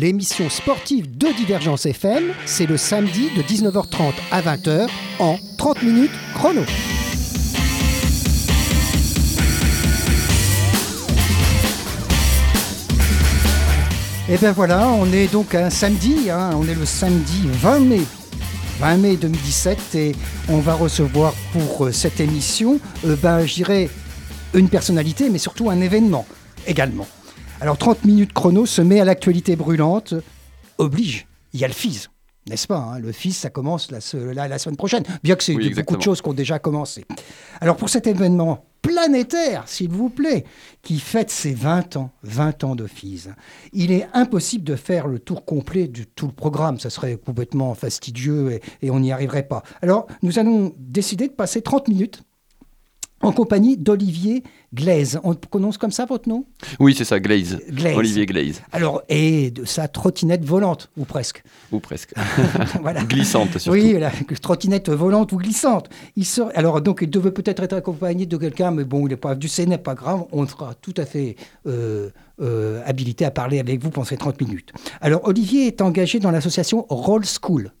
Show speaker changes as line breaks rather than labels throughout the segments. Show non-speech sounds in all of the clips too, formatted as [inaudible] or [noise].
30 minutes chrono, l'émission sportive de Divergence FM, c'est le samedi de 19h30 à 20h en 30 minutes chrono. Et bien voilà, on est donc un samedi, hein, on est le samedi 20 mai 20 mai 2017 et on va recevoir pour euh, cette émission, euh, ben, je dirais, une personnalité, mais surtout un événement également. Alors 30 minutes chrono se met à l'actualité brûlante, oblige, il y a le FIS. N'est-ce pas hein, Le FIS, ça commence la, la, semaine prochaine, bien que c'est beaucoup de choses qui ont déjà commencé. Alors pour cet événement planétaire, s'il vous plaît, qui fête ses 20 ans, 20 ans de FIS, il est impossible de faire le tour complet de tout le programme. Ça serait complètement fastidieux et, et on n'y arriverait pas. Alors nous allons décider de passer 30 minutes en compagnie d'Olivier Glaise. On prononce comme ça votre nom?
Oui, c'est ça, Glaze. Olivier Glaze.
Alors, et de sa trottinette volante, ou presque.
Ou presque. [laughs] Glissante, surtout.
Oui, la trottinette volante ou glissante. Il sort... Alors, donc, il devait peut-être être accompagné de quelqu'un, mais bon, il n'est pas du n'est pas grave. On sera tout à fait euh, euh, habilité à parler avec vous pendant ces 30 minutes. Alors, Olivier est engagé dans l'association Roll School.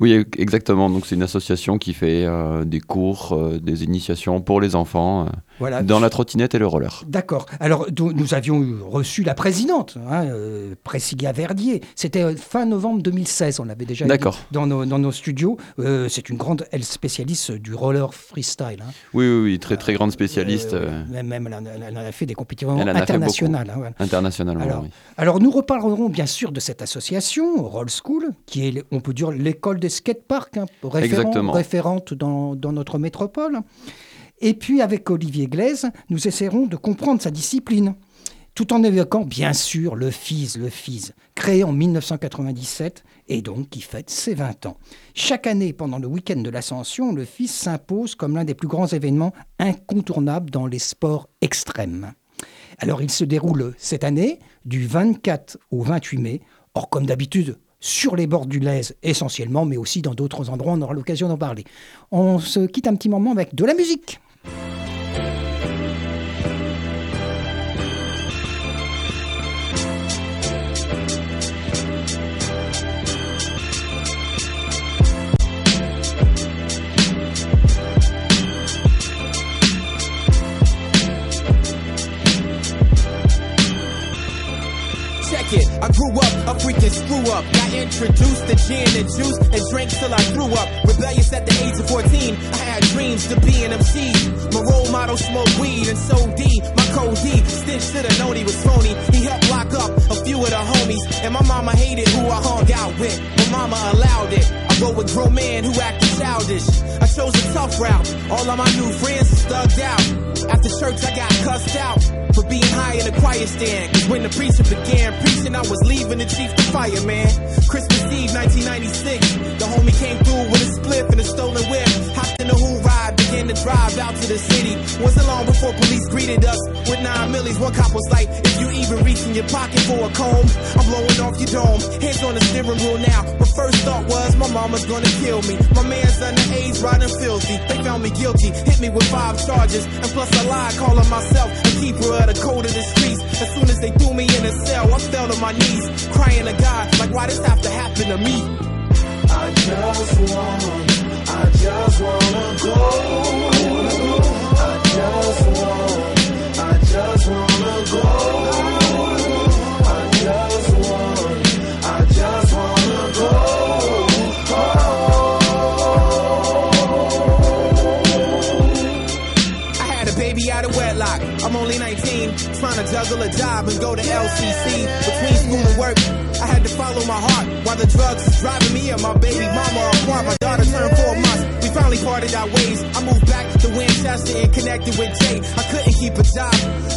Oui, exactement. Donc c'est une association qui fait euh, des cours, euh, des initiations pour les enfants euh, dans la trottinette et le roller.
D'accord. Alors nous avions reçu la présidente, hein, Verdier. C'était fin novembre 2016. On l'avait déjà dit dans nos, dans nos studios. c'est une grande, elle spécialiste du roller freestyle. Hein.
Oui, oui, oui, très très grande spécialiste.
même, elle, a fait des compétitions internationales.
Hein, Internationalement.
Alors,
oui.
alors nous reparlerons bien sûr de cette association Roll School, qui est, on peut dire, l'école des skateparks, hein, référente dans, notre métropole. Et puis avec Olivier Glaise, nous essaierons de comprendre sa discipline, tout en évoquant bien sûr le FIS, le FIS, créé en 1997 et donc qui fête ses 20 ans. Chaque année, pendant le week-end de l'Ascension, le FIS s'impose comme l'un des plus grands événements incontournables dans les sports extrêmes. Alors il se déroule cette année du 24 au 28 mai. Or, comme d'habitude, sur les bords du Lèze essentiellement, mais aussi dans d'autres endroits, on aura l'occasion d'en parler. On se quitte un petit moment avec de la musique. A freaking screw up. Got introduced to gin and juice and drank till I threw up. Rebellious at the age of 14. I had dreams to be an MC. My role model smoked weed and so D. My code D. Stitch should have known he was phony. He helped lock up a few of the homies. And my mama hated who I hung out with. My mama allowed it. I go with grown men who acted childish. I chose a tough route. All of my new friends thugged out. After church, I got cussed out being high in the choir stand. Cause when the preacher began preaching, I was leaving the chief to fire, man. Christmas Eve, 1996, the homie came through with a spliff and a stolen whip. Hopped in the ride, began to drive out to the city. Wasn't long before police greeted us with nine millies. One cop was like, if you even reach in your pocket for a comb, I'm blowing off your dome. Hands on the steering wheel now. My first thought was, my mama's gonna kill me. My man's underage, riding filthy. They found me guilty, hit me with five charges, and plus I lied, calling myself a keeper of the code of the streets. As soon as they threw me in a cell, I fell to my knees, crying to God, like why this have to happen to me? I just want, juggle a job and go to LCC. Between school and work, I had to follow my heart while the drugs was driving me and my baby mama apart. My daughter turned four months. We finally parted our ways. I moved back to Winchester and connected with Jay. I couldn't keep a job,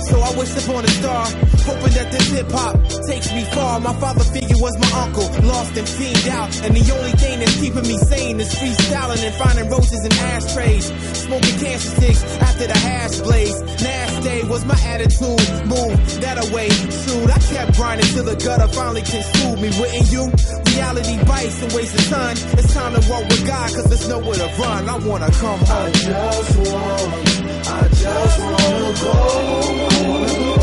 so I wished upon a star, hoping that this hip hop takes me far. My father figure was my uncle, lost and fiend out, and the only thing that's keeping me sane is freestyling and finding roses in ashtrays, smoking cancer sticks after the hash blaze. Last day was my attitude, move that away. Shoot, I kept grinding till the gutter finally consumed me. Wouldn't you? Reality bites and waste of time. It's time to walk with God, cause there's nowhere to run. I wanna come home. I just want, I just wanna go. I just want,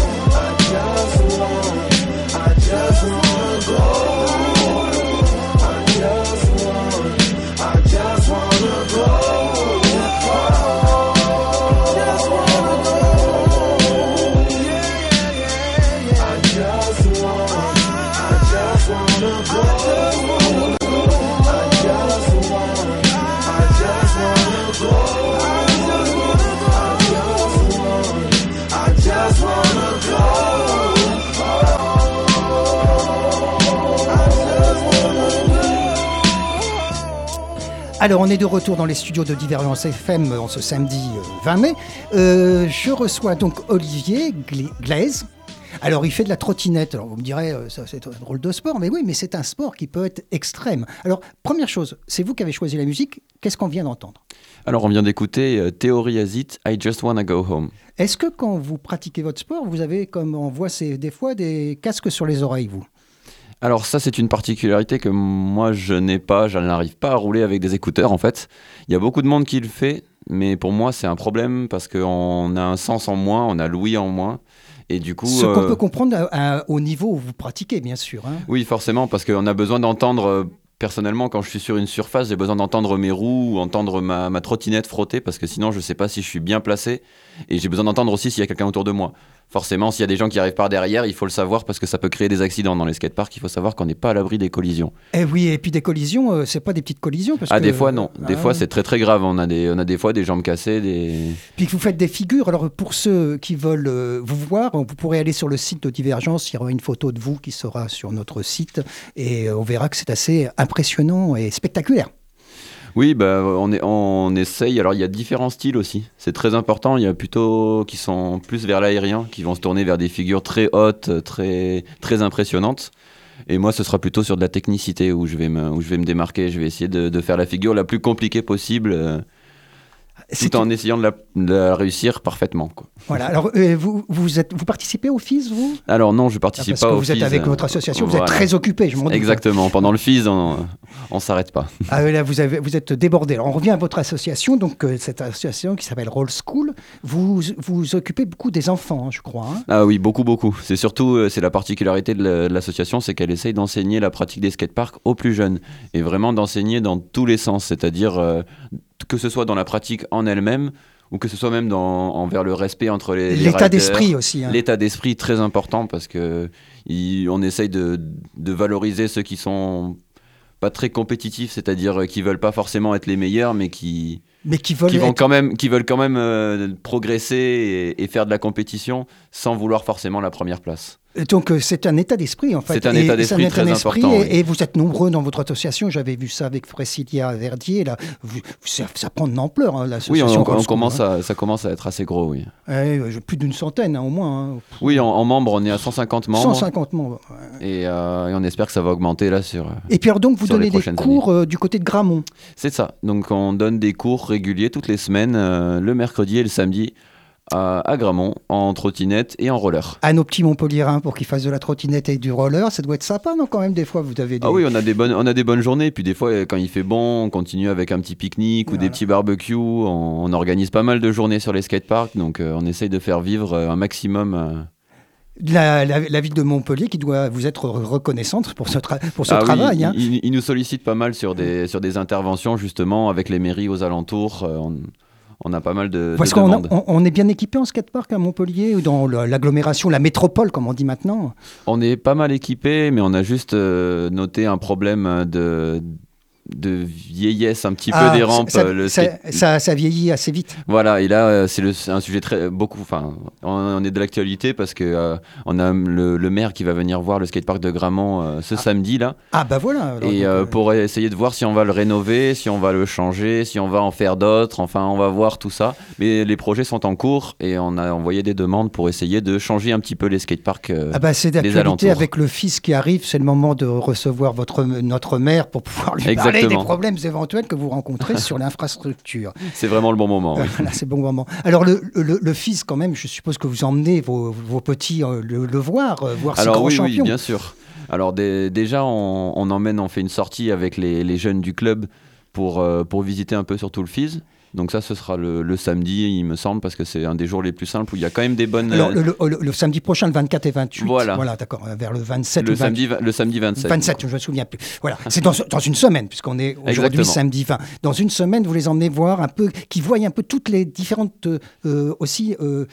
Alors, on est de retour dans les studios de Divergence FM en ce samedi 20 mai. je reçois donc Olivier Glaise. Alors, il fait de la trottinette. Alors, vous me direz, ça, c'est un drôle de sport, mais oui, mais c'est un sport qui peut être extrême. Alors, première chose, c'est vous qui avez choisi la musique. Qu'est-ce qu'on vient d'entendre?
Alors, on vient d'écouter euh, Theory As It, I Just Wanna Go Home.
Est-ce que quand vous pratiquez votre sport, vous avez, comme on voit des fois, des casques sur les oreilles, vous?
Alors ça, c'est une particularité que moi, je n'ai pas. Je n'arrive pas à rouler avec des écouteurs, en fait. Il y a beaucoup de monde qui le fait, mais pour moi, c'est un problème parce qu'on a un sens en moins, on a l'ouïe en moins. Et du coup,
Ce qu'on euh, peut comprendre au niveau où vous pratiquez, bien sûr. Hein.
Oui, forcément, parce qu'on a besoin d'entendre euh, personnellement, quand je suis sur une surface, j'ai besoin d'entendre mes roues ou entendre ma, ma, trottinette frotter parce que sinon, je ne sais pas si je suis bien placé. Et j'ai besoin d'entendre aussi s'il y a quelqu'un autour de moi forcément, s'il y a des gens qui arrivent par derrière, il faut le savoir parce que ça peut créer des accidents dans les skateparks. Il faut savoir qu'on n'est pas à l'abri des collisions.
Et eh oui, et puis des collisions, euh, c'est pas des petites collisions.
Parce ah, des fois, non. Des ah fois, c'est très très grave. On a, des, on a des fois des jambes cassées. Des...
Puis vous faites des figures. Alors, pour ceux qui veulent euh, vous voir, vous pourrez aller sur le site de Divergence. Il y aura une photo de vous qui sera sur notre site. Et euh, on verra que c'est assez impressionnant et spectaculaire.
Oui, bah, on, est, on essaye. Alors, il y a différents styles aussi. C'est très important. Il y a plutôt qui sont plus vers l'aérien, qui vont se tourner vers des figures très hautes, très, très impressionnantes. Et moi, ce sera plutôt sur de la technicité où je vais me, où je vais me démarquer. Je vais essayer de, de faire la figure la plus compliquée possible. Tout en essayant de la, réussir parfaitement. Quoi.
Voilà. Alors, euh, vous, vous, êtes, vous participez au FIS, vous?
Alors non, je participe
ah,
pas
au FIS. Vous êtes avec euh, votre association, vous êtes très occupé, je m'en
Exactement. Pendant le FIS, on ne s'arrête pas.
Ah là, vous, avez, vous êtes débordé. Alors, on revient à votre association, donc euh, cette association qui s'appelle Roll School. Vous vous occupez beaucoup des enfants, hein, je crois. Hein.
ah oui, beaucoup, beaucoup. C'est surtout, c'est la particularité de l'association, c'est qu'elle essaye d'enseigner la pratique des skateparks aux plus jeunes et vraiment d'enseigner dans tous les sens, c'est-à-dire que ce soit dans la pratique en elle-même ou que ce soit même dans, envers le respect entre les
l'état d'esprit aussi hein.
l'état d'esprit très important parce que on essaye de, de, valoriser ceux qui sont pas très compétitifs c'est-à-dire qui veulent pas forcément être les meilleurs mais qui
mais qui veulent,
vont quand même, qui veulent quand même euh, progresser et, faire de la compétition sans vouloir forcément la première place.
Donc euh, c'est un état d'esprit en fait.
C'est un état d'esprit très important.
Et, vous êtes nombreux dans votre association. J'avais vu ça avec Frécilia Verdier. Là, ça, prend de l'ampleur hein, l'association.
Oui, on, commence hein. à, ça commence à être assez gros, oui.
plus d'une centaine hein, au moins.
Oui, en, membres, on est à 150 membres.
150 membres.
Et, euh, et, on espère que ça va augmenter là sur.
Et puis alors donc vous donnez des cours du côté de Gramont?
C'est ça. Donc on donne des cours régulier toutes les semaines, euh, le mercredi et le samedi, à, Gramont, en trottinette et en roller.
À nos petits Montpellierins pour qu'ils fassent de la trottinette et du roller, ça doit être sympa, non Quand même, des fois, vous avez
Ah oui, on a des bonnes, on a des bonnes journées. Puis des fois, quand il fait bon, on continue avec un petit pique-nique ou des petits barbecues. On, organise pas mal de journées sur les skateparks, donc euh, on essaye de faire vivre euh, un maximum.
La, la, ville de Montpellier qui doit vous être reconnaissante pour ce, pour ce
ah
travail.
Oui,
hein.
il, nous sollicite pas mal sur des, sur des interventions justement avec les mairies aux alentours. Euh, on, a pas mal de,
Parce qu'on on, est bien équipé en skatepark à Montpellier ou dans l'agglomération, la métropole comme on dit maintenant?
On est pas mal équipé, mais on a juste euh, noté un problème de de vieillesse un petit peu ah, des rampes.
Ça, le ça, ça, vieillit assez vite.
Voilà, et là, euh, c'est un sujet très beaucoup. Enfin, on, est de l'actualité parce que euh, on a le, maire qui va venir voir le skatepark de Gramont euh, ce ah. samedi là.
Ah bah voilà.
et pour essayer de voir si on va le rénover, si on va le changer, si on va en faire d'autres. Enfin, on va voir tout ça. Mais les projets sont en cours et on a envoyé des demandes pour essayer de changer un petit peu les skateparks.
ah bah c'est d'actualité avec le fils qui arrive. C'est le moment de recevoir votre notre maire pour pouvoir lui [laughs] parler des problèmes éventuels que vous rencontrez sur l'infrastructure. [laughs]
C'est vraiment le bon moment.
Voilà, c'est bon moment. Alors, le, le, fils, quand même, je suppose que vous emmenez vos, vos petits euh, le, voir, euh, voir
Alors,
grands
oui,
champions.
Oui, bien sûr. Alors, déjà, on, on, emmène, on fait une sortie avec les, les jeunes du club pour, euh, pour visiter un peu surtout le FIS. Donc ça, ce sera le, samedi, il me semble, parce que c'est un des jours les plus simples où il y a quand même des bonnes...
Alors, le, samedi prochain, le 24 et 28.
Voilà.
Voilà, d'accord, vers le 27
le samedi, le samedi 27.
27, je ne me souviens plus. Voilà, [laughs] c'est dans, dans, une semaine, puisqu'on est aujourd'hui samedi 20. Dans une semaine, vous les emmenez voir un peu, qui voient un peu toutes les différentes euh, aussi euh,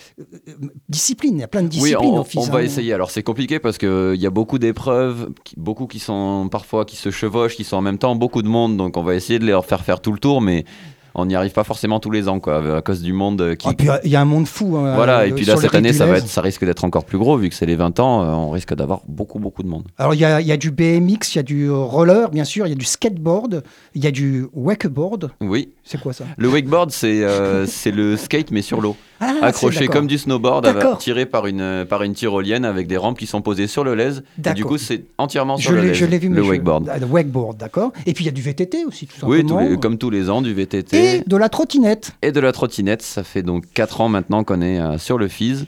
disciplines. Il y a plein de disciplines
oui, on, va essayer. Alors c'est compliqué parce qu'il y a beaucoup d'épreuves, beaucoup qui sont parfois qui se chevauchent, qui sont en même temps, beaucoup de monde, donc on va essayer de les faire faire tout le tour, mais on n'y arrive pas forcément tous les ans, quoi, à cause du monde qui.
Ah, puis il y a un monde fou. hein,
Voilà,
euh,
et puis
sur
là, cette année, ça, va être, ça risque d'être encore plus gros, vu que c'est les 20 ans, euh, on risque d'avoir beaucoup, beaucoup de monde.
Alors, il y a, il y a du BMX, il y a du roller, bien sûr, il y a du skateboard, il y a du wakeboard.
Oui,
C'est quoi ça?
Le wakeboard, c'est euh, c'est le skate, mais sur l'eau.
Ah,
accroché comme du snowboard, tiré par une, par une tyrolienne avec des rampes qui sont posées sur le lez. Et du coup, c'est entièrement sur
Je
le lez,
je l'ai vu, mais
le
je-
wakeboard.
Ah, Le wakeboard, d'accord. Et puis il y a du VTT aussi, tout
Oui,
simplement.
tous les- comme tous les ans, du
Et
VTT
de la trottinette.
et de la trottinette. Ça fait donc 4 ans maintenant qu'on est euh, sur le FIS.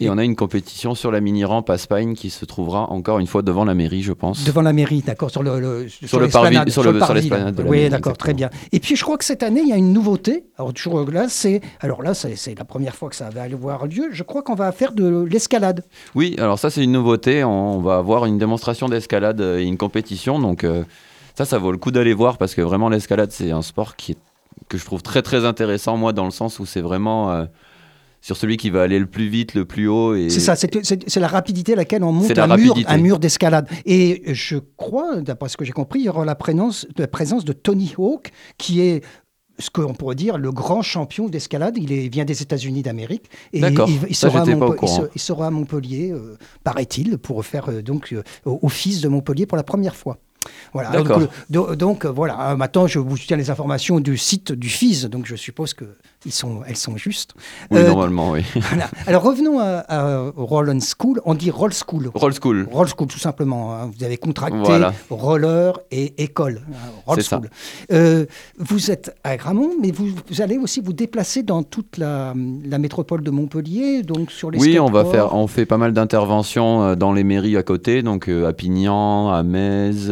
Et
Et-
on a une compétition sur la mini-rampe à Spine qui se trouvera encore une fois devant la mairie, je pense.
Devant la mairie, d'accord, sur le, le- sur,
le parvis- sur le- sur l'esplanade de la
Oui, d'accord, très bien. Et puis je crois que cette année, il y a une nouveauté. Alors toujours là, c'est alors là, c'est, la première fois que ça va aller voir lieu. Je crois qu'on va faire de l'escalade.
Oui, alors ça c'est une nouveauté. On va avoir une démonstration d'escalade et une compétition. Donc euh, ça, ça vaut le coup d'aller voir parce que vraiment l'escalade c'est un sport qui est, que je trouve très très intéressant moi dans le sens où c'est vraiment euh, sur celui qui va aller le plus vite, le plus haut. Et
C'est ça, c'est, la rapidité à laquelle on monte
la
un mur, un mur d'escalade. Et je crois, d'après ce que j'ai compris, il y aura la présence, la présence de Tony Hawk, qui est ce qu'on pourrait dire le grand champion d'escalade. Il est- vient des États-Unis d'Amérique. Et il, sera il
courant.
se- il sera à Montpellier, euh, paraît-il, pour faire euh, donc euh, fils de Montpellier pour la première fois. Voilà.
D'accord.
Donc, euh, do- donc, euh, voilà. Maintenant, je vous tiens les informations du site du FIS, donc je suppose que ils sont, elles sont justes.
Oui,
Euh,
normalement, oui. [laughs]
voilà. Alors revenons à, à Roll and School. On dit Roll School.
Roll School.
Roll School, tout simplement. hein. Vous avez contracté
Voilà.
roller et école. hein, Roll
ça.
School. Euh, vous êtes à Gramont, mais vous, vous allez aussi vous déplacer dans toute la, la métropole de Montpellier, donc sur les
Oui, on va faire, on fait pas mal d'interventions euh, dans les mairies à côté, donc à Pignan, à Metz,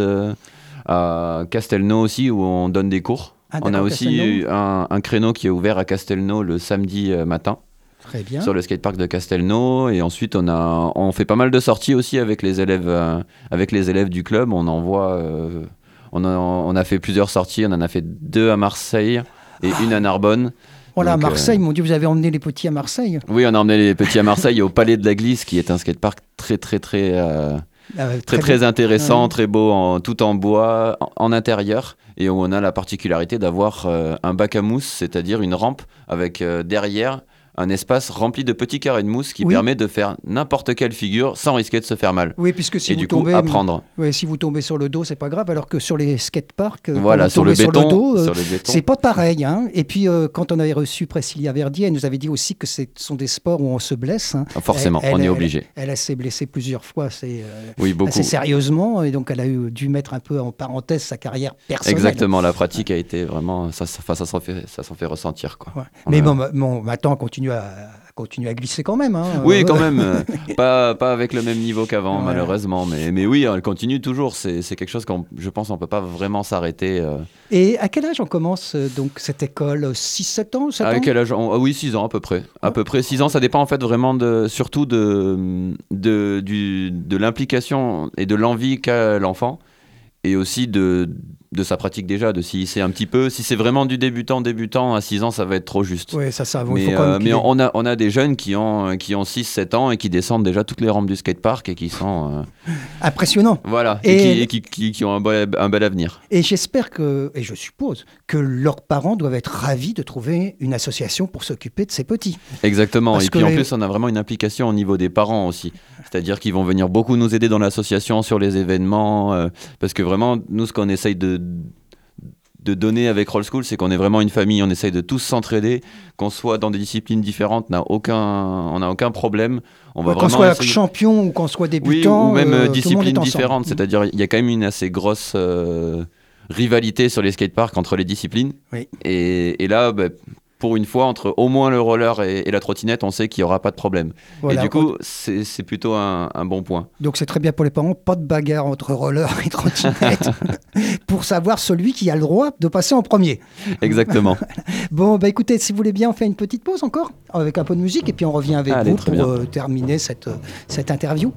à Castelnau aussi, où on donne des cours.
Ah,
on a aussi eu un, un créneau qui est ouvert à Castelnau le samedi euh, matin
Très bien.
sur le skatepark de Castelnau, et ensuite on a, on fait pas mal de sorties aussi avec les élèves, euh, avec les élèves du club. On envoie, euh, on a, on a fait plusieurs sorties. On en a fait deux à Marseille et une à Narbonne.
Voilà, à
Donc, euh,
Marseille, mon Dieu, vous avez emmené les petits à Marseille.
Oui, on a emmené les petits à Marseille au Palais de la Glisse, qui est un skatepark très très très euh,
Euh,
très très intéressant,
Ouais.
très beau, en, tout en bois, en, en intérieur, et où on a la particularité d'avoir euh, un bac à mousse, c'est-à-dire une rampe avec euh, derrière un espace rempli de petits carrés de mousse qui
Oui.
permet de faire n'importe quelle figure sans risquer de se faire mal.
Oui, puisque si
et
vous
du coup,
tombez,
apprendre.
ouais, si vous tombez sur le dos, c'est pas grave, alors que sur les skateparks, euh,
Voilà, sur le béton.
dos, euh,
sur le béton.
C'est pas pareil. Hein. Et puis, euh, quand on avait reçu Priscilla Verdier, elle nous avait dit aussi que ce sont des sports où on se blesse. hein.
Ah, Forcément,
Elle-
on est obligé.
Elle, elle s'est blessée plusieurs fois, c'est euh,
Oui,
assez sérieusement, et donc elle a eu, dû mettre un peu en parenthèse sa carrière personnelle.
Exactement, la pratique a été vraiment. Ça, ça, s'en fait, ressentir. Quoi.
Ouais.
On
Mais bon, bon, maintenant, on continue à, continue à glisser quand même. hein.
Oui, quand [laughs] même. pas, pas avec le même niveau qu'avant,
Ouais.
malheureusement. Mais, mais oui, elle continue toujours. C'est quelque chose qu'on, je pense, on peut pas vraiment s'arrêter. euh.
Et à quel âge on commence euh, donc cette école? 6-7 ans 7
À
ans?
quel âge? On- ah Oui, 6 ans à peu près. À peu près 6 ans, ça dépend en fait vraiment de, surtout de, de l'implication et de l'envie qu'a l'enfant. Et aussi de, de sa pratique déjà, de s'il sait un petit peu. Si c'est vraiment du débutant, débutant, à 6 ans, ça va être trop juste.
Oui, ça, ça.
Mais,
faut quand
euh, mais on, a, on a des jeunes qui ont, qui ont 6-7 ans et qui descendent déjà toutes les rampes du skatepark et qui sont. euh,
Impressionnant.
voilà,
Et-
et, qui, et qui, qui- qui ont un bel, un bel avenir.
Et j'espère que, et je suppose, que leurs parents doivent être ravis de trouver une association pour s'occuper de ces petits.
Exactement.
Parce
et puis en plus, on a vraiment une implication au niveau des parents aussi. C'est-à-dire qu'ils vont venir beaucoup nous aider dans l'association sur les événements. euh, parce que vraiment, nous, ce qu'on essaye de, de donner avec Roll School, c'est qu'on est vraiment une famille. On essaye de tous s'entraider. Qu'on soit dans des disciplines différentes, n'a aucun, on n'a aucun problème. On va
Qu'on soit
essayer-
champion ou qu'on soit
Oui,
débutant.
ou même
euh,
euh, disciplines différentes. C'est-à-dire, il y a quand même une assez grosse euh, rivalité sur les skateparks entre les disciplines.
Oui.
Et, et là, bah, pour une fois, entre au moins le roller et, et la trottinette, on sait qu'il n'y aura pas de problème.
Voilà.
Et du coup, c'est plutôt un, un bon point.
Donc c'est très bien pour les parents, pas de bagarre entre roller et trottinette [laughs] pour savoir celui qui a le droit de passer en premier.
Exactement. [laughs]
Bon, bah écoutez, si vous voulez bien, on fait une petite pause encore avec un peu de musique et puis on revient avec
Allez,
vous pour euh, terminer cette, euh, cette interview.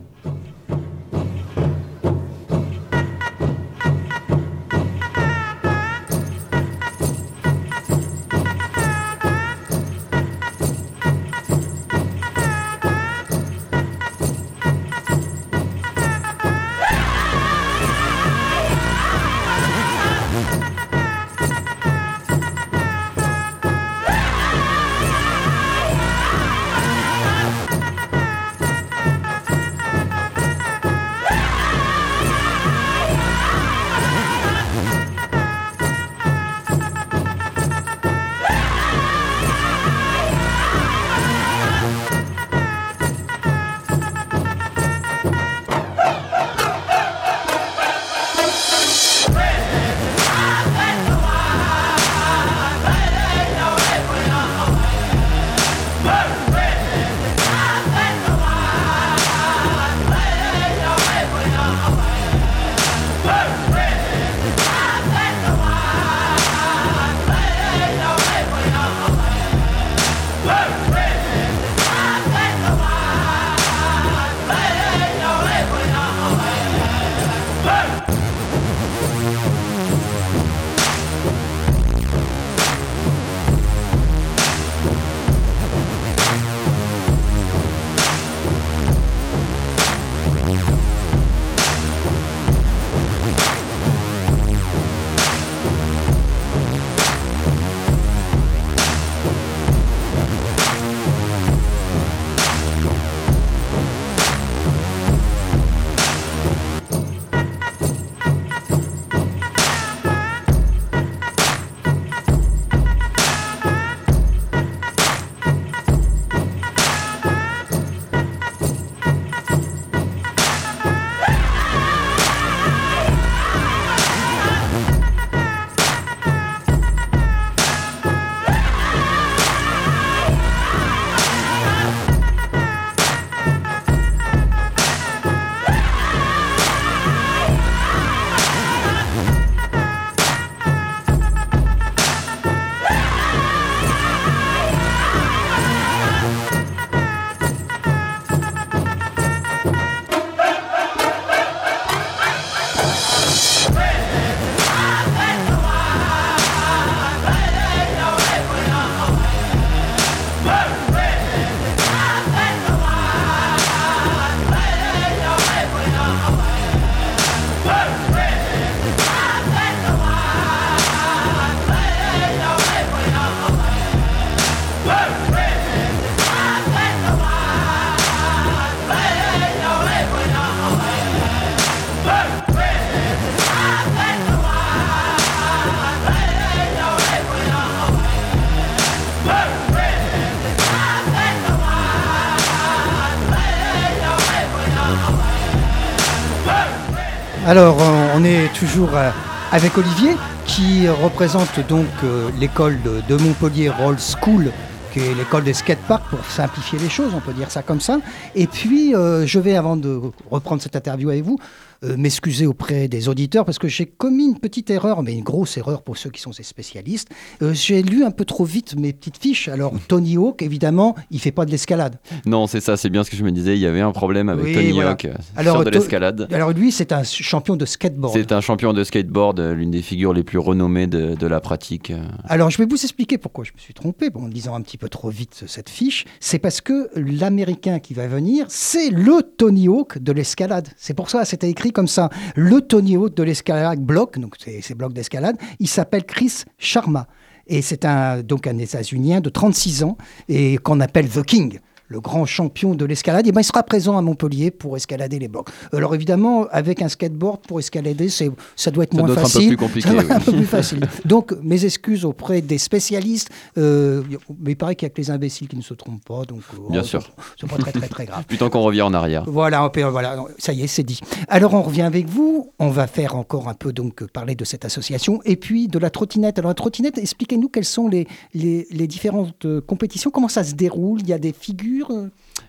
Alors, euh, on est toujours euh, avec Olivier, qui représente donc euh, l'école de, Montpellier Roll School, qui est l'école des skateparks, pour simplifier les choses, on peut dire ça comme ça. Et puis, je vais, avant de reprendre cette interview avec vous, euh, m'excuser auprès des auditeurs parce que j'ai commis une petite erreur, mais une grosse erreur pour ceux qui sont ces spécialistes. Euh, j'ai lu un peu trop vite mes petites fiches. Alors, [laughs] Tony Hawk, évidemment, il fait pas de l'escalade.
Non, c'est ça, c'est bien ce que je me disais. Il y avait un problème avec
Oui,
Tony
voilà.
Hawk euh,
Alors,
sur de l'escalade.
Alors, lui, c'est un champion de skateboard.
C'est un champion de skateboard, l'une des figures les plus renommées de, de la pratique.
Alors, je vais vous expliquer pourquoi je me suis trompé bon, en lisant un petit peu trop vite cette fiche. C'est parce que l'Américain qui va venir, c'est le Tony Hawk de l'escalade. C'est pour ça, c'était écrit comme ça. Le Tony Hawk de l'escalade bloc, donc ces blocs d'escalade, il s'appelle Chris Sharma. Et c'est un, donc un États-Unien de 36 ans et qu'on appelle The King. Le grand champion de l'escalade, et ben il sera présent à Montpellier pour escalader les blocs. Alors évidemment, avec un skateboard pour escalader, c'est, ça doit être
Ça
moins
doit être un peu plus compliqué, [laughs]
Ça
oui.
un peu plus facile. Donc, mes excuses auprès des spécialistes. Euh, mais il paraît qu'il y a que les imbéciles qui ne se trompent pas. Donc, euh,
Bien
oh,
sûr.
C'est pas très, très, très grave. [laughs]
Tant qu'on revient en arrière.
Voilà, voilà, ça y est, c'est dit. Alors, on revient avec vous. On va faire encore un peu, donc, parler de cette association et puis de la trottinette. Alors, la trottinette, expliquez-nous quelles sont les, les, les différentes euh, compétitions, comment ça se déroule? Il y a des figures.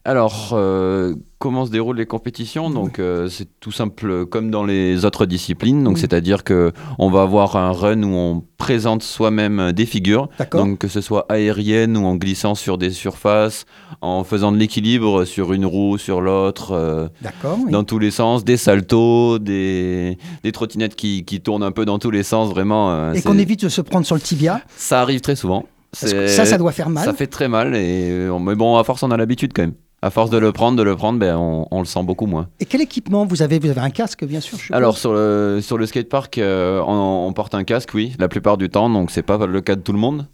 Alors, euh, comment se déroulent les compétitions Donc, euh, c'est tout simple comme dans les autres disciplines. Donc,
Oui.
c'est-à-dire que on va avoir un run où on présente soi-même des figures. Donc, que ce soit aérienne ou en glissant sur des surfaces, en faisant de l'équilibre sur une roue, sur l'autre. euh,
oui.
dans tous les sens, des saltos, des, des trottinettes qui, qui tournent un peu dans tous les sens, vraiment.
Et qu'on évite de se prendre sur le tibia.
Ça arrive très souvent.
Ça, ça doit faire mal.
Ça fait très mal, et, euh, mais bon, à force, on a l'habitude quand même. À force de le prendre, de le prendre, ben, on, on le sent beaucoup moins.
Et quel équipement vous avez? Vous avez un casque, bien sûr. je
Alors, sur le, sur le skatepark, euh, on, on porte un casque, oui, la plupart du temps, donc c'est pas le cas de tout le monde.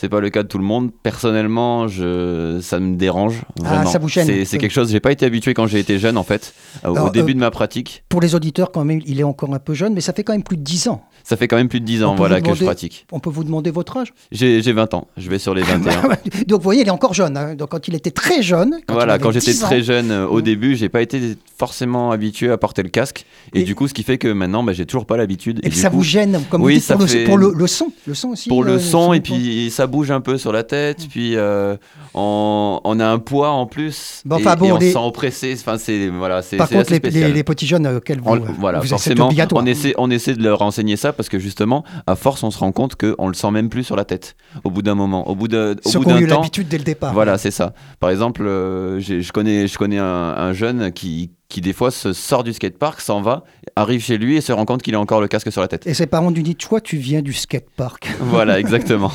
C'est pas le cas de tout le monde. Personnellement, je, ça me dérange.
Ah, ça vous gêne.
C'est quelque chose. J'ai pas été habitué quand j'ai été jeune, en fait. Au-
Alors,
au début
euh,
de ma pratique,
Pour les auditeurs, quand même, il est encore un peu jeune, mais ça fait quand même plus de 10 ans.
ça fait quand même plus de 10
On
ans, voilà, que je pratique.
On peut vous demander votre âge
J'ai j'ai 20 ans. Je vais sur les 21. [laughs]
Donc vous voyez, il est encore jeune. hein. Donc quand il était très jeune, quand
voilà, quand j'étais
10 ans,
très jeune, euh, au
Mhm.
début, j'ai pas été forcément habitué à porter le casque. Et,
Et-
du coup, ce qui fait que maintenant, bah, j'ai toujours pas l'habitude.
Et,
du
ça
coup,
vous gêne, comme
Oui,
vous dites,
ça
pour, le,
fait-
pour le, le son. Le son aussi.
Pour
euh,
le son, et puis ça bouge un peu sur la tête, puis euh, on, on a un poids en plus,
Bon,
et,
enfin, bon,
et on
les-
se sent oppressé. Enfin, c'est voilà, c'est
Par
c'est
contre,
assez
les,
spécial.
les- les petits jeunes auxquels vous,
On-
euh,
voilà,
vous
forcément,
obligatoire.
on essaie, on essaie de leur enseigner ça parce que justement, à force, on se rend compte qu'on le sent même plus sur la tête. Au bout d'un moment, au bout de, au
Ceux
bout
qui ont
d'un
eu
temps,
l'habitude dès le départ.
voilà, c'est ça. Par exemple, euh, j'ai- je connais, je connais un, un jeune qui, qui des fois se sort du skatepark, s'en va, arrive chez lui et se rend compte qu'il a encore le casque sur la tête.
Et ses parents lui disent Toi, tu viens du skatepark. [laughs]
Voilà, [laughs] exactement.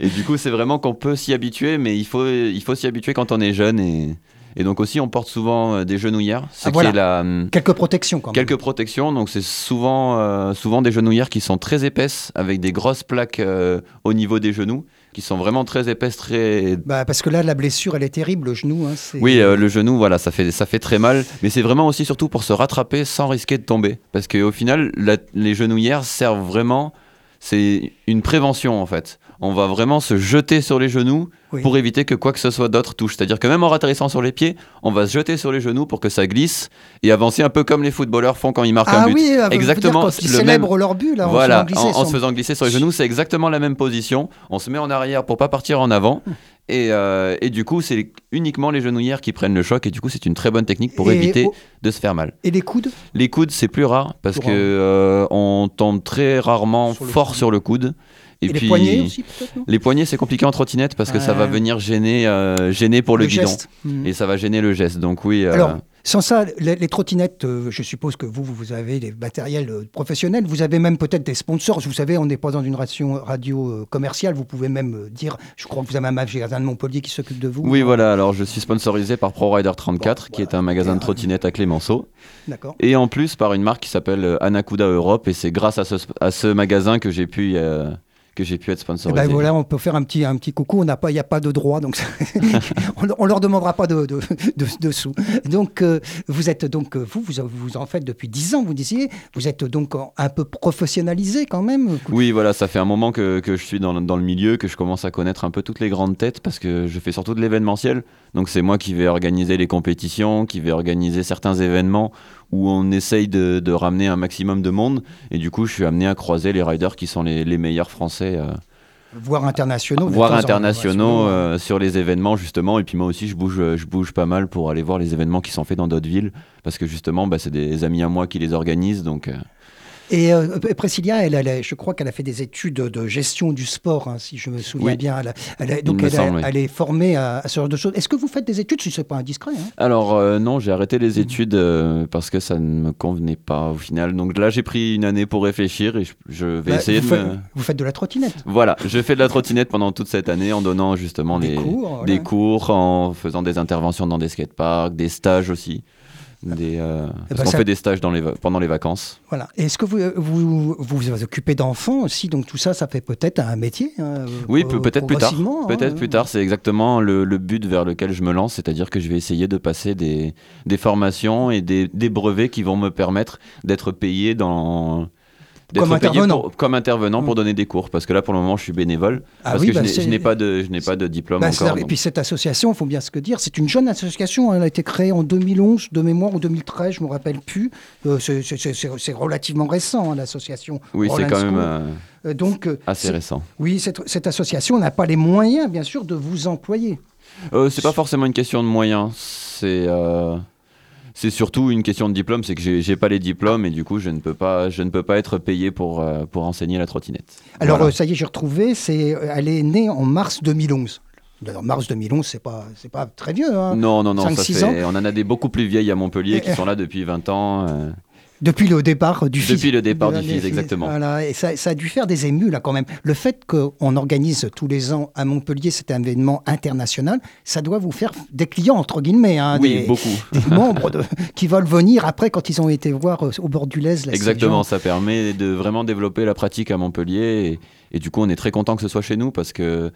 Et du coup, c'est vraiment qu'on peut s'y habituer, mais il faut, il faut s'y habituer quand on est jeune. Et, et donc aussi, on porte souvent euh, des genouillères, ce
Ah,
qui
voilà.
est la, hum,
Quelques protections quand même.
quelques protections. Donc c'est souvent, euh, souvent des genouillères qui sont très épaisses, avec des grosses plaques euh, au niveau des genoux, qui sont vraiment très épaisses, très
Bah, parce que là, la blessure, elle est terrible, le genou. hein,
oui, euh, le genou, voilà, ça fait, ça fait très mal. Mais c'est vraiment aussi surtout pour se rattraper sans risquer de tomber. Parce qu'au final, la- les genouillères servent vraiment. C'est une prévention en fait. On va vraiment se jeter sur les genoux
Oui.
pour éviter que quoi que ce soit d'autre touche. C'est-à-dire que même en atterrissant sur les pieds, on va se jeter sur les genoux pour que ça glisse et avancer un peu comme les footballeurs font quand ils marquent
Ah
un but.
oui, euh,
Exactement,
quand ils
le
célèbrent leur but, là,
voilà,
en se faisant
en, se faisant glisser sur les genoux, c'est exactement la même position. On se met en arrière pour pas partir en avant. Et, euh, et du coup, c'est uniquement les genouillères qui prennent le choc. Et du coup, c'est une très bonne technique pour
Et
éviter de se faire mal.
Et les coudes?
Les coudes, c'est plus rare parce
rare.
euh, on tombe très rarement
Sur
fort
coude.
sur le coude.
Et, les poignets aussi, peut-être
les poignets, c'est compliqué en trottinette parce que ça va venir gêner, euh, gêner pour le, guidon.
geste. Mhm.
Et ça va gêner le geste. Donc oui. euh,
Alors, sans ça, les, les trottinettes, euh, je suppose que vous, vous avez des matériels euh, professionnels. Vous avez même peut-être des sponsors. Vous savez, on n'est pas dans une radio, radio euh, commerciale. Vous pouvez même dire, je crois que vous avez un magasin de Montpellier qui s'occupe de vous.
oui, voilà. Alors, je suis sponsorisé par ProRider 34,
Bon,
qui est un magasin de
Et, euh,
trottinette à Clémenceau.
D'accord.
Et en plus par une marque qui s'appelle Anacuda Europe et c'est grâce à ce, à ce magasin que j'ai pu que j'ai pu être
Eh
sponsorisé.
ben voilà, on peut faire un petit, un petit coucou. Il n'y a pas de droit, donc [laughs] [laughs] on, on leur demandera pas de, de, de- de sous. Donc euh, vous êtes donc euh, vous, vous, vous en faites depuis 10 ans. Vous disiez, vous êtes donc un peu professionnalisé quand même.
Oui, voilà, ça fait un moment que, que je suis dans, le- dans le milieu, que je commence à connaître un peu toutes les grandes têtes parce que je fais surtout de l'événementiel. Donc c'est moi qui vais organiser les compétitions, qui vais organiser certains événements où on essaye de, de ramener un maximum de monde. Et du coup, je suis amené à croiser les riders qui sont les, les meilleurs français, euh,
voire internationaux.
voire internationaux euh, sur les événements justement. Et puis moi aussi, je bouge, je bouge pas mal pour aller voir les événements qui sont faits dans d'autres villes parce que justement, bah, c'est des amis à moi qui les organisent. Donc euh,
Et euh, Priscilla, elle, je crois qu'elle a fait des études de gestion du sport, hein, si je me souviens
Oui.
bien. Elle donc elle,
semble, oui.
elle est formée à, à ce genre de choses. Est-ce que vous faites des études si c'est pas indiscret hein?
Alors euh, non, j'ai arrêté les études euh, parce que ça ne me convenait pas au final. Donc là, j'ai pris une année pour réfléchir et je, je vais
Bah,
essayer
vous,
de
faites,
me...
vous faites de la trottinette.
Voilà, je fais de la trottinette pendant toute cette année en donnant justement
Des
les,
cours, voilà.
des cours, en faisant des interventions dans des skateparks, des stages aussi. Des, euh,
Eh
parce
ben,
qu'on
ça-
fait des stages dans les va- pendant les vacances.
Voilà. Est-ce que vous, vous vous vous occupez d'enfants aussi? Donc tout ça, ça fait peut-être un métier hein,
Oui,
euh,
peut- peut-être plus tard.
hein.
Peut-être plus tard, c'est exactement le, le but vers lequel je me lance, c'est-à-dire que je vais essayer de passer des, des formations et des, des brevets qui vont me permettre d'être payé dans
Comme intervenant.
pour- comme intervenant pour
Mm.
donner des cours parce que là pour le moment je suis bénévole
Ah
parce
oui,
que
bah,
je n'ai- pas de je n'ai pas de diplôme
Bah,
encore.
et puis cette association, il faut bien se le dire, c'est une jeune association. hein, Elle a été créée en 2011 de mémoire ou 2013, je me rappelle plus. Euh, c'est- relativement récent hein, l'association.
oui, c'est quand même euh,
Euh, donc
assez récent.
oui, cette, cette association n'a pas les moyens, bien sûr, de vous employer.
Euh, c'est pas forcément une question de moyens, c'est euh, c'est surtout une question de diplôme, c'est que j'ai pas les diplômes et du coup je ne peux pas je ne peux pas être payé pour euh, pour enseigner la trottinette.
Alors
Voilà.
euh, ça y est, j'ai retrouvé. C'est, euh, elle est née en mars 2011. Alors, mars 2011, c'est pas, c'est pas très vieux. hein.
Non, non, non, ça fait... on en a des beaucoup plus vieilles à Montpellier qui sont là depuis 20 ans. euh.
Depuis le départ du.
Depuis le départ
De-
du FIS,
des
exactement.
Voilà, et ça, ça a dû faire des émus là quand même. Le fait qu'on organise tous les ans à Montpellier cet événement international, ça doit vous faire des clients entre guillemets, hein,
oui,
des,
beaucoup.
des [laughs] membres de- qui veulent venir après quand ils ont été voir euh, au bord du Lez. la
Exactement, ça permet de vraiment développer la pratique à Montpellier et, et du coup on est très content que ce soit chez nous parce que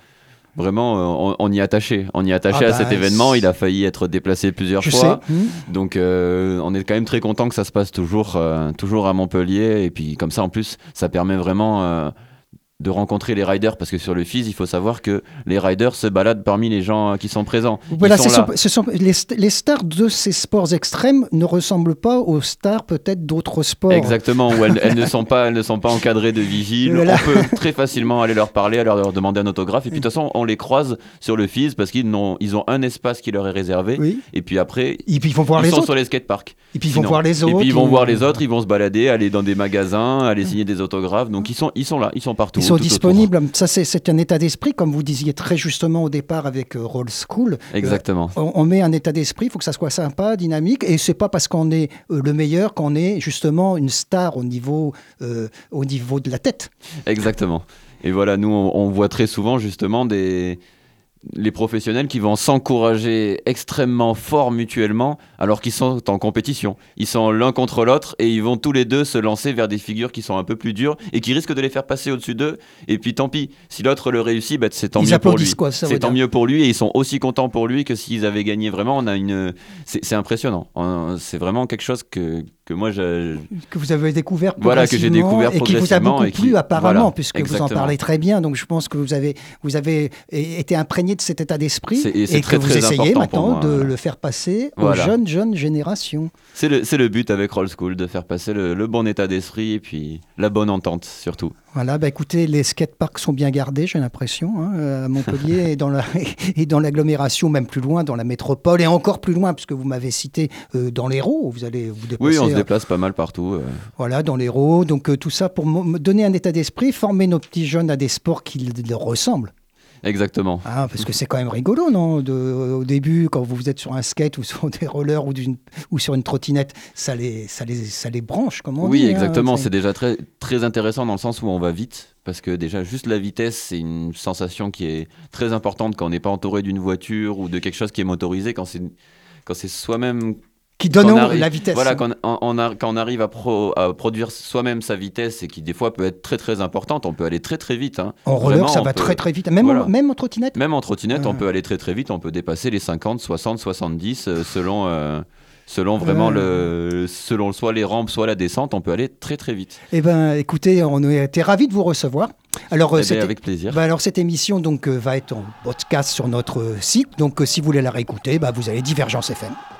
vraiment euh, on, y est attaché. On y
Ah
à cet
bah,
événement,
c'est-
il a failli être déplacé plusieurs
Je
fois.
sais. hmm.
Donc euh, on est quand même très content que ça se passe toujours, euh, toujours à Montpellier. Et puis comme ça en plus, ça permet vraiment de rencontrer les riders parce que sur le FIS, il faut savoir que les riders se baladent parmi les gens qui sont présents.
Voilà,
sont
ce
là.
sont- ce sont- les, st- les stars de ces sports extrêmes ne ressemblent pas aux stars peut-être d'autres sports.
Exactement, où elles, elles ne sont pas, elles ne sont pas encadrées de vigiles.
Voilà.
On peut très facilement aller leur parler, aller leur demander un autographe. Et puis de toute façon, on les croise sur le FIS parce qu'ils ils ont un espace qui leur est réservé.
Oui.
Et puis après,
Et puis ils vont voir
ils
les
sont
autres.
sur les skateparks.
Et puis ils vont voir les autres.
Et puis ils vont voir les autres, ils vont se balader, aller dans des magasins, aller signer des autographes. Donc ils sont, ils sont là, ils sont partout.
Ils sont
autour.
disponibles. Ça, c'est- un état d'esprit, comme vous disiez très justement au départ avec euh, Roll School.
Exactement.
on, on met un état d'esprit, il faut que ça soit sympa, dynamique, et c'est pas parce qu'on est euh, le meilleur qu'on est justement une star au niveau, euh, au niveau de la tête.
Exactement. Et voilà, nous, on, on voit très souvent justement des les professionnels qui vont s'encourager extrêmement fort mutuellement alors qu'ils sont en compétition. Ils sont l'un contre l'autre et ils vont tous les deux se lancer vers des figures qui sont un peu plus dures et qui risquent de les faire passer au-dessus d'eux. Et puis tant pis, si l'autre le réussit, bah, c'est tant
Ils
mieux pour lui. C'est tant mieux pour lui et ils sont aussi contents pour lui que s'ils avaient gagné vraiment. On a une, c'est impressionnant. On- C'est vraiment quelque chose que que moi je,
que vous avez découvert
Voilà, que j'ai découvert
et qui vous a beaucoup
qui-
plu apparemment,
voilà,
puisque vous en parlez très bien. Donc je pense que vous avez, vous avez été imprégné de cet état d'esprit
et c'est
et
très,
que vous
très
essayez maintenant de le faire passer
Voilà.
aux jeunes, jeunes générations.
C'est le, c'est le but avec Roll School, de faire passer le, le bon état d'esprit et puis la bonne entente surtout.
Voilà, bah écoutez, les skateparks sont bien gardés, j'ai l'impression, hein, à Montpellier [laughs] et dans la- l'agglomération, même plus loin, dans la métropole et encore plus loin, puisque vous m'avez cité euh, dans l'Hérault, où vous allez vous déplacer.
Oui,
euh,
déplace pas mal partout. euh.
Voilà, dans l'Hérault. Donc euh, tout ça pour donner un état d'esprit, former nos petits jeunes à des sports qui leur ressemblent.
Exactement.
Ah, parce que c'est quand même rigolo, non de, Au début, quand vous êtes sur un skate ou sur [laughs] des rollers ou, sur une trottinette, ça les, ça les, ça les branche, comme on
oui,
dit. hein,
exactement.
c'est-
C'est déjà très, très intéressant dans le sens où on va vite. Parce que déjà, juste la vitesse, c'est une sensation qui est très importante quand on n'est pas entouré d'une voiture ou de quelque chose qui est motorisé. Quand c'est, quand c'est soi-même
Qui donne
arrive-
la vitesse.
Voilà, quand on, on a- quand on arrive à, pro- à produire soi-même sa vitesse et qui des fois peut être très très importante, on peut aller très très vite. hein.
en roller,
Vraiment,
ça va
peut-
très très vite. Même,
Voilà.
en, même en trottinette
Même en trottinette, on
Ouais.
peut aller très très vite, on peut dépasser les 50, 60, 70 euh, selon, euh, selon vraiment le, selon soit les rampes, soit la descente, on peut aller très très vite.
Eh ben, écoutez, on a été ravis de vous recevoir. Alors, euh,
Eh ben, avec plaisir.
bah, alors cette émission donc euh, va être en podcast sur notre site. Donc, si vous voulez la réécouter, bah, vous allez Divergence FM. «